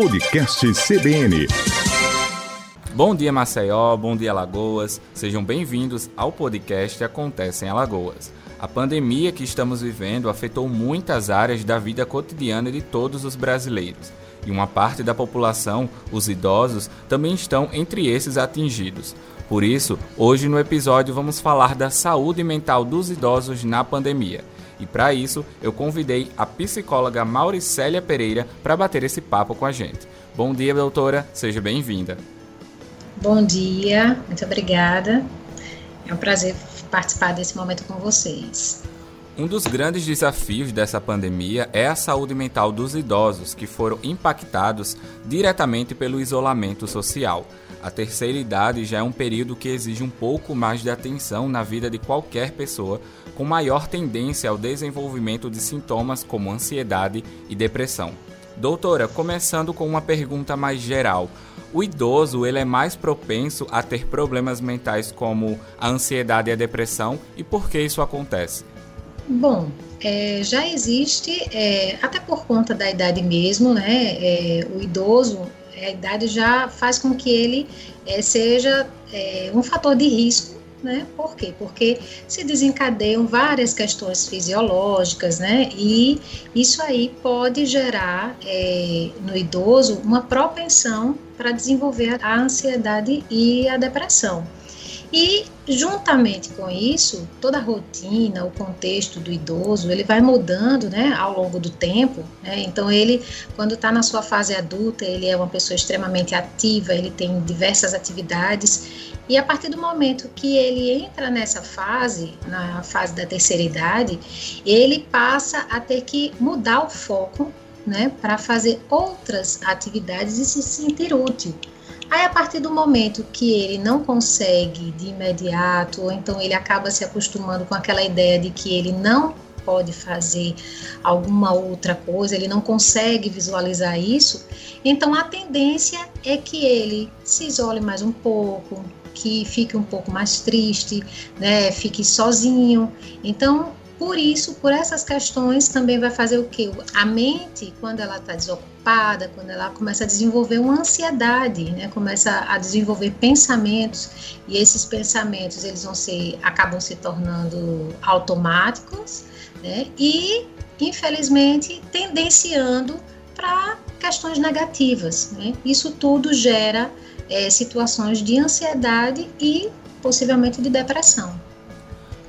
Podcast CBN. Bom dia, Maceió. Bom dia, Alagoas. Sejam bem-vindos ao podcast Acontece em Alagoas. A pandemia que estamos vivendo afetou muitas áreas da vida cotidiana de todos os brasileiros. E uma parte da população, os idosos, também estão entre esses atingidos. Por isso, hoje no episódio vamos falar da saúde mental dos idosos na pandemia. E para isso, eu convidei a psicóloga Mauricélia Pereira para bater esse papo com a gente. Bom dia, doutora, seja bem-vinda. Bom dia, muito obrigada. É um prazer participar desse momento com vocês. Um dos grandes desafios dessa pandemia é a saúde mental dos idosos que foram impactados diretamente pelo isolamento social. A terceira idade já é um período que exige um pouco mais de atenção na vida de qualquer pessoa, com maior tendência ao desenvolvimento de sintomas como ansiedade e depressão. Doutora, começando com uma pergunta mais geral. O idoso ele é mais propenso a ter problemas mentais como a ansiedade e a depressão e por que isso acontece? Bom, é, já existe, é, até por conta da idade mesmo, né? É, o idoso, a idade já faz com que ele é, seja é, um fator de risco né? Por quê? Porque se desencadeiam várias questões fisiológicas, né? E isso aí pode gerar é, no idoso uma propensão para desenvolver a ansiedade e a depressão. E juntamente com isso, toda a rotina, o contexto do idoso, ele vai mudando, né, ao longo do tempo. Né? Então ele, quando está na sua fase adulta, ele é uma pessoa extremamente ativa, ele tem diversas atividades e a partir do momento que ele entra nessa fase, na fase da terceira idade, ele passa a ter que mudar o foco, né, para fazer outras atividades e se sentir útil. Aí, a partir do momento que ele não consegue de imediato, ou então ele acaba se acostumando com aquela ideia de que ele não pode fazer alguma outra coisa, ele não consegue visualizar isso, então a tendência é que ele se isole mais um pouco, que fique um pouco mais triste, né, fique sozinho. Então, por isso, por essas questões, também vai fazer o que? A mente, quando ela está desocupada, quando ela começa a desenvolver uma ansiedade, né? começa a desenvolver pensamentos, e esses pensamentos eles vão ser, acabam se tornando automáticos, né? e, infelizmente, tendenciando para questões negativas. Né? Isso tudo gera é, situações de ansiedade e possivelmente de depressão.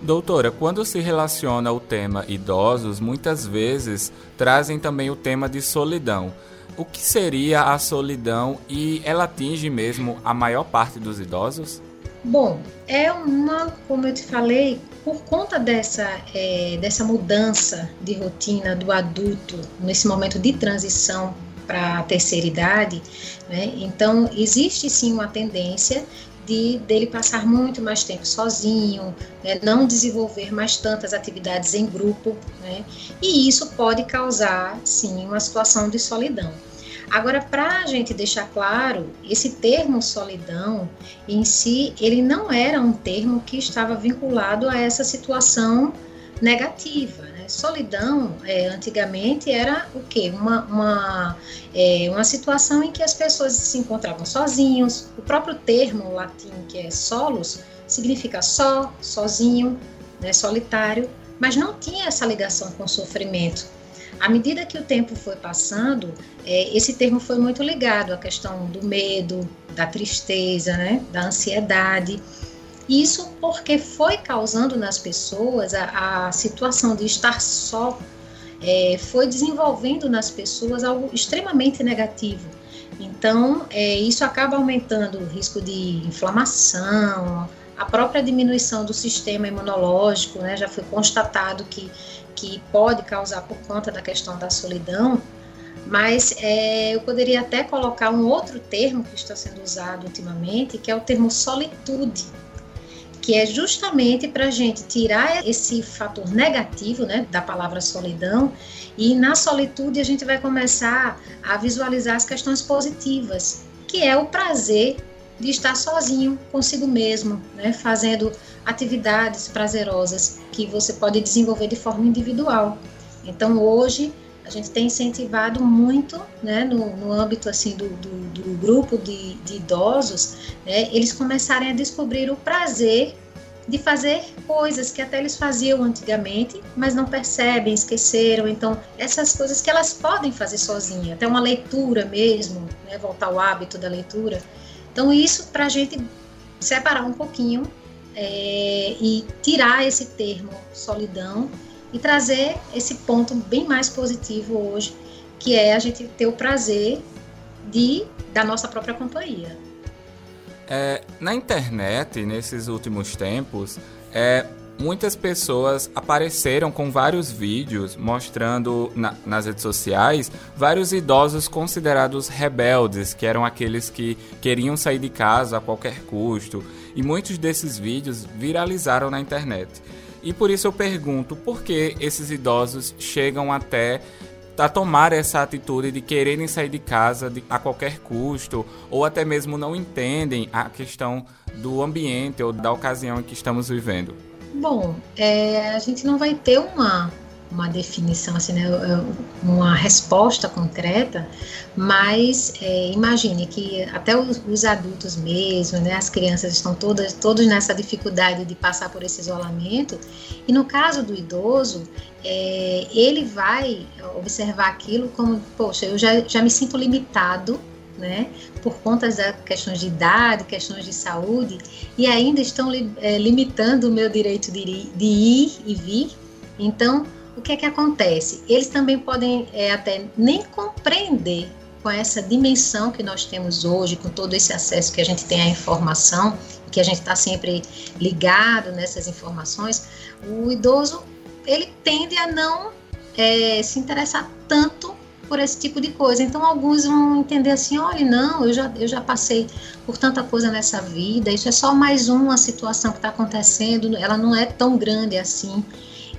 Doutora, quando se relaciona o tema idosos, muitas vezes trazem também o tema de solidão. O que seria a solidão e ela atinge mesmo a maior parte dos idosos? Bom, é uma, como eu te falei, por conta dessa, é, dessa mudança de rotina do adulto nesse momento de transição para a terceira idade, né? então existe sim uma tendência de dele passar muito mais tempo sozinho, né? não desenvolver mais tantas atividades em grupo, né? e isso pode causar sim uma situação de solidão. Agora, para a gente deixar claro, esse termo solidão em si, ele não era um termo que estava vinculado a essa situação negativa, solidão, é, antigamente, era o quê? Uma, uma, é, uma situação em que as pessoas se encontravam sozinhos. O próprio termo latim, que é solos, significa só, sozinho, né, solitário, mas não tinha essa ligação com o sofrimento. À medida que o tempo foi passando, é, esse termo foi muito ligado à questão do medo, da tristeza, né, da ansiedade. Isso porque foi causando nas pessoas a, a situação de estar só, é, foi desenvolvendo nas pessoas algo extremamente negativo. Então, é, isso acaba aumentando o risco de inflamação, a própria diminuição do sistema imunológico, né, já foi constatado que, que pode causar por conta da questão da solidão, mas é, eu poderia até colocar um outro termo que está sendo usado ultimamente, que é o termo solitude que é justamente para a gente tirar esse fator negativo né, da palavra solidão e na solitude a gente vai começar a visualizar as questões positivas, que é o prazer de estar sozinho consigo mesmo, né, fazendo atividades prazerosas que você pode desenvolver de forma individual. Então hoje a gente tem incentivado muito, né, no, no âmbito assim do, do, do grupo de, de idosos, né, eles começarem a descobrir o prazer de fazer coisas que até eles faziam antigamente, mas não percebem, esqueceram. Então, essas coisas que elas podem fazer sozinha, até uma leitura mesmo, né, voltar ao hábito da leitura. Então, isso para a gente separar um pouquinho é, e tirar esse termo solidão e trazer esse ponto bem mais positivo hoje, que é a gente ter o prazer de da nossa própria companhia. É, na internet, nesses últimos tempos, é, muitas pessoas apareceram com vários vídeos mostrando na, nas redes sociais vários idosos considerados rebeldes, que eram aqueles que queriam sair de casa a qualquer custo. E muitos desses vídeos viralizaram na internet. E por isso eu pergunto, por que esses idosos chegam até a tomar essa atitude de quererem sair de casa de, a qualquer custo, ou até mesmo não entendem a questão do ambiente ou da ocasião em que estamos vivendo? Bom, é, a gente não vai ter uma uma definição, assim, né, uma resposta concreta, mas é, imagine que até os, os, adultos mesmo, né, as crianças estão todas todos nessa dificuldade de passar por esse isolamento, e no caso do idoso, é, ele vai observar aquilo como, poxa, eu já, já me sinto limitado, né, por conta das questões de idade, questões de saúde, e ainda estão é, limitando o meu direito de, de ir e vir, então o que é que acontece? Eles também podem é, até nem compreender com essa dimensão que nós temos hoje, com todo esse acesso que a gente tem à informação, que a gente está sempre ligado nessas informações, o idoso ele tende a não é, se interessar tanto por esse tipo de coisa. Então, alguns vão entender assim: olha, não, eu já, eu já passei por tanta coisa nessa vida, isso é só mais uma situação que está acontecendo, ela não é tão grande assim.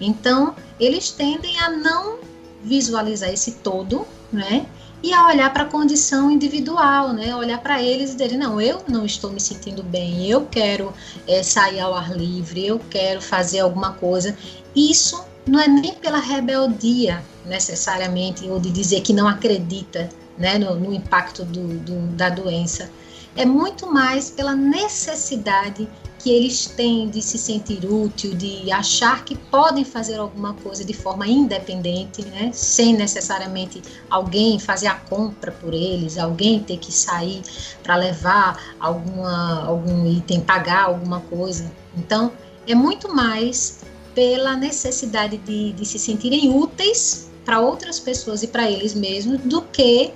Então, eles tendem a não visualizar esse todo, né? E a olhar para a condição individual, né? Olhar para eles e dizer, não, eu não estou me sentindo bem, eu quero é, sair ao ar livre, eu quero fazer alguma coisa. Isso não é nem pela rebeldia, necessariamente, ou de dizer que não acredita né, no, no impacto do, do, da doença. É muito mais pela necessidade que eles têm de se sentir útil, de achar que podem fazer alguma coisa de forma independente, né? sem necessariamente alguém fazer a compra por eles, alguém ter que sair para levar alguma, algum item, pagar alguma coisa. Então, é muito mais pela necessidade de, de se sentirem úteis para outras pessoas e para eles mesmos do que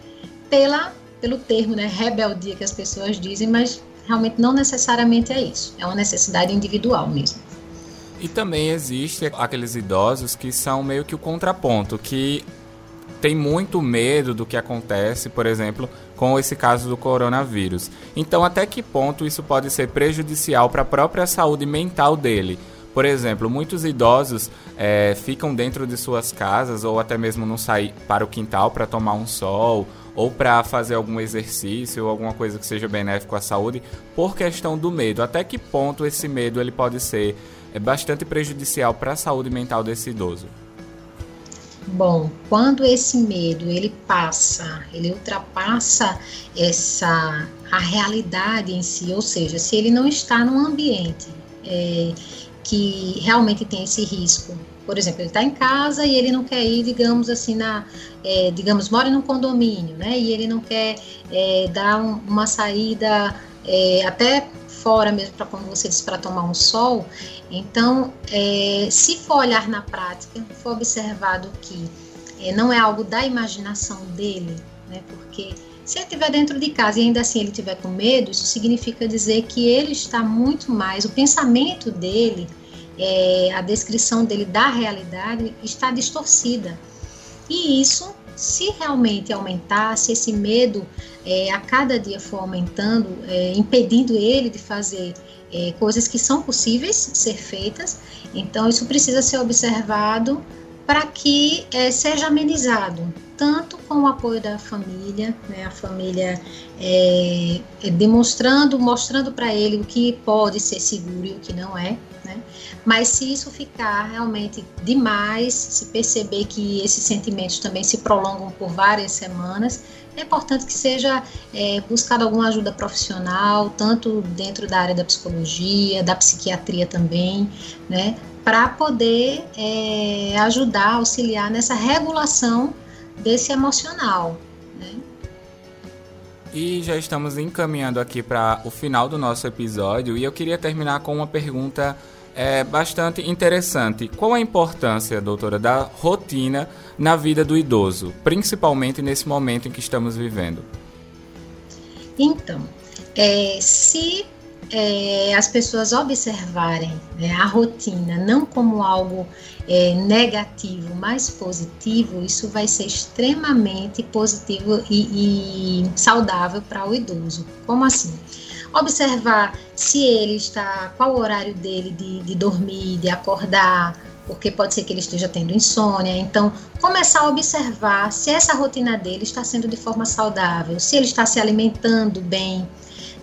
pela pelo termo, né, rebeldia que as pessoas dizem, mas realmente não necessariamente é isso. É uma necessidade individual mesmo. E também existe aqueles idosos que são meio que o contraponto, que tem muito medo do que acontece, por exemplo, com esse caso do coronavírus. Então, até que ponto isso pode ser prejudicial para a própria saúde mental dele? Por exemplo, muitos idosos é, ficam dentro de suas casas ou até mesmo não saem para o quintal para tomar um sol ou para fazer algum exercício ou alguma coisa que seja benéfico à saúde por questão do medo. Até que ponto esse medo ele pode ser é, bastante prejudicial para a saúde mental desse idoso? Bom, quando esse medo ele passa, ele ultrapassa essa a realidade em si, ou seja, se ele não está num ambiente é, que realmente tem esse risco por exemplo, ele está em casa e ele não quer ir, digamos assim, na, é, digamos, mora num condomínio, né? E ele não quer é, dar um, uma saída é, até fora mesmo para como você disse para tomar um sol. Então, é, se for olhar na prática, for observado que é, não é algo da imaginação dele, né? Porque se ele estiver dentro de casa e ainda assim ele estiver com medo, isso significa dizer que ele está muito mais, o pensamento dele é, a descrição dele da realidade está distorcida. E isso, se realmente aumentar, se esse medo é, a cada dia for aumentando, é, impedindo ele de fazer é, coisas que são possíveis ser feitas, então isso precisa ser observado para que é, seja amenizado. tanto com o apoio da família, né, a família é, é demonstrando, mostrando para ele o que pode ser seguro e o que não é, né? Mas se isso ficar realmente demais, se perceber que esses sentimentos também se prolongam por várias semanas, é importante que seja é, buscada alguma ajuda profissional, tanto dentro da área da psicologia, da psiquiatria também, né? Para poder é, ajudar, auxiliar nessa regulação desse emocional. Né? E já estamos encaminhando aqui para o final do nosso episódio e eu queria terminar com uma pergunta é bastante interessante. Qual a importância, doutora, da rotina na vida do idoso, principalmente nesse momento em que estamos vivendo? Então, é, se é, as pessoas observarem né, a rotina não como algo é, negativo, mas positivo, isso vai ser extremamente positivo e, e saudável para o idoso. Como assim? Observar se ele está, qual o horário dele de, de dormir, de acordar, porque pode ser que ele esteja tendo insônia. Então, começar a observar se essa rotina dele está sendo de forma saudável, se ele está se alimentando bem.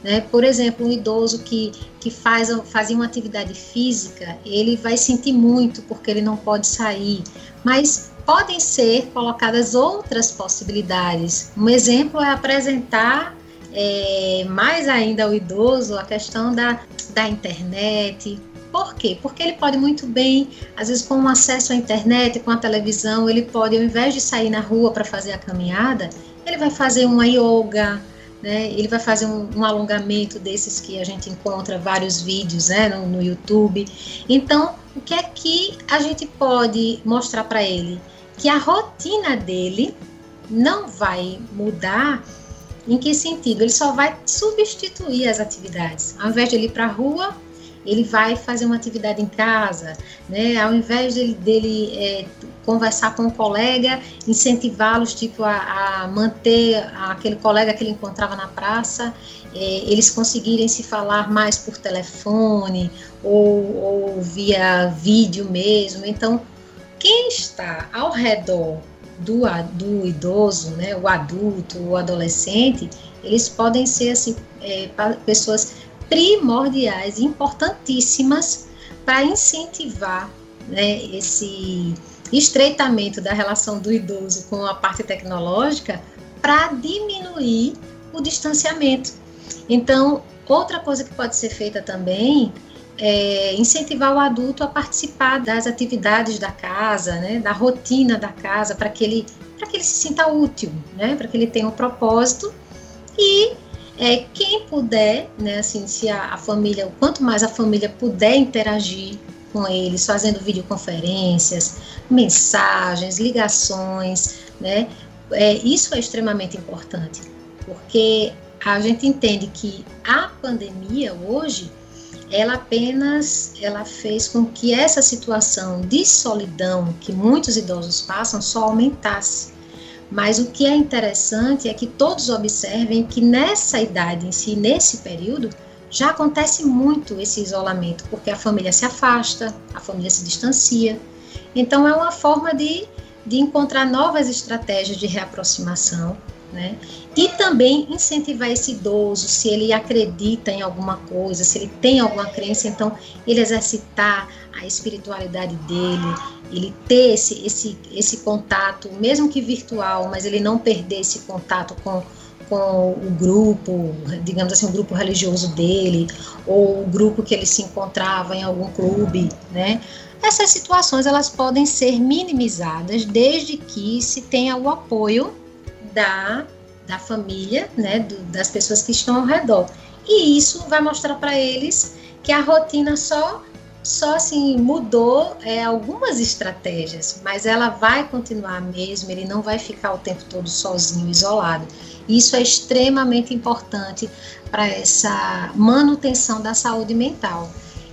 Né? Por exemplo, um idoso que, que faz, fazia uma atividade física, ele vai sentir muito porque ele não pode sair, mas podem ser colocadas outras possibilidades. Um exemplo é apresentar é, mais ainda ao idoso a questão da, da internet. Por quê? Porque ele pode muito bem, às vezes com acesso à internet, com a televisão, ele pode, ao invés de sair na rua para fazer a caminhada, ele vai fazer uma yoga, né? Ele vai fazer um, um, alongamento desses que a gente encontra vários vídeos né, no, no YouTube. Então, o que é que a gente pode mostrar para ele? Que a rotina dele não vai mudar em que sentido? Ele só vai substituir as atividades. Ao invés de ele ir para a rua, ele vai fazer uma atividade em casa, né? Ao invés dele, dele é, conversar com um colega, incentivá-los tipo a, a, manter aquele colega que ele encontrava na praça, é, eles conseguirem se falar mais por telefone ou, ou via vídeo mesmo. Então, quem está ao redor do, do idoso, né, o adulto, o adolescente, eles podem ser assim, é, pessoas primordiais, importantíssimas para incentivar né, esse estreitamento da relação do idoso com a parte tecnológica para diminuir o distanciamento. Então, outra coisa que pode ser feita também é, incentivar o adulto a participar das atividades da casa, né, da rotina da casa, para que ele para que ele se sinta útil, né, para que ele tenha um propósito. E é, quem puder, né, assim, se a, a família, quanto mais a família puder interagir com eles, fazendo videoconferências, mensagens, ligações, né, é, isso é extremamente importante, porque a gente entende que a pandemia hoje ela apenas ela fez com que essa situação de solidão que muitos idosos passam só aumentasse. Mas o que é interessante é que todos observem que nessa idade em si, nesse período, já acontece muito esse isolamento, porque a família se afasta, a família se distancia. Então é uma forma de, de encontrar novas estratégias de reaproximação né? E também incentivar esse idoso, se ele acredita em alguma coisa, se ele tem alguma crença, então ele exercitar a espiritualidade dele, ele ter esse, esse, esse contato, mesmo que virtual, mas ele não perder esse contato com, com o grupo, digamos assim, o grupo religioso dele, ou o grupo que ele se encontrava em algum clube, né? Essas situações elas podem ser minimizadas desde que se tenha o apoio da, da família, né, do, das pessoas que estão ao redor. E isso vai mostrar para eles que a rotina só só assim mudou é, algumas estratégias, mas ela vai continuar mesmo, ele não vai ficar o tempo todo sozinho, isolado. Isso é extremamente importante para essa manutenção da saúde mental.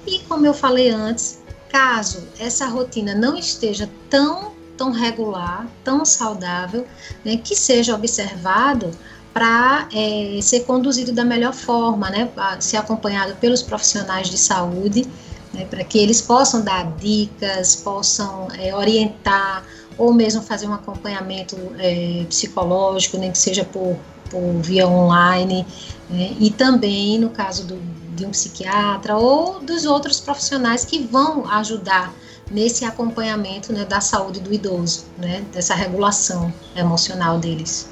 E como eu falei antes, caso essa rotina não esteja tão tão regular, tão saudável, né, que seja observado para é, ser conduzido da melhor forma, né, ser acompanhado pelos profissionais de saúde, né, para que eles possam dar dicas, possam é, orientar ou mesmo fazer um acompanhamento é, psicológico, nem que seja por, por via online, né? e também no caso do, de um psiquiatra ou dos outros profissionais que vão ajudar nesse acompanhamento né, da saúde do idoso, né, dessa regulação emocional deles.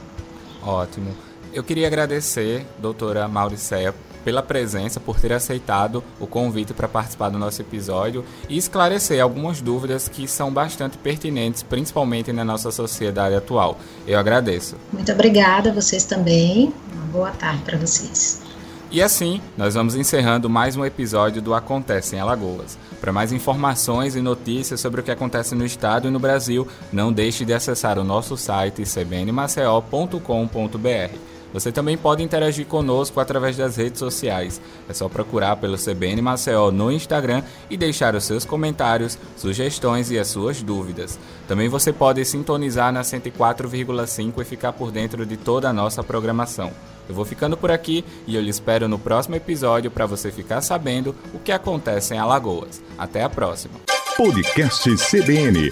Ótimo. Eu queria agradecer, doutora Mauricéia, pela presença, por ter aceitado o convite para participar do nosso episódio e esclarecer algumas dúvidas que são bastante pertinentes, principalmente na nossa sociedade atual. Eu agradeço. Muito obrigada, vocês também. Uma boa tarde para vocês. E assim, nós vamos encerrando mais um episódio do Acontece em Alagoas. Para mais informações e notícias sobre o que acontece no estado e no Brasil, não deixe de acessar o nosso site cbnmaceo.com.br. Você também pode interagir conosco através das redes sociais. É só procurar pelo CBN Maceió no Instagram e deixar os seus comentários, sugestões e as suas dúvidas. Também você pode sintonizar na 104,5 e ficar por dentro de toda a nossa programação. Eu vou ficando por aqui e eu lhe espero no próximo episódio para você ficar sabendo o que acontece em Alagoas. Até a próxima. Podcast CBN.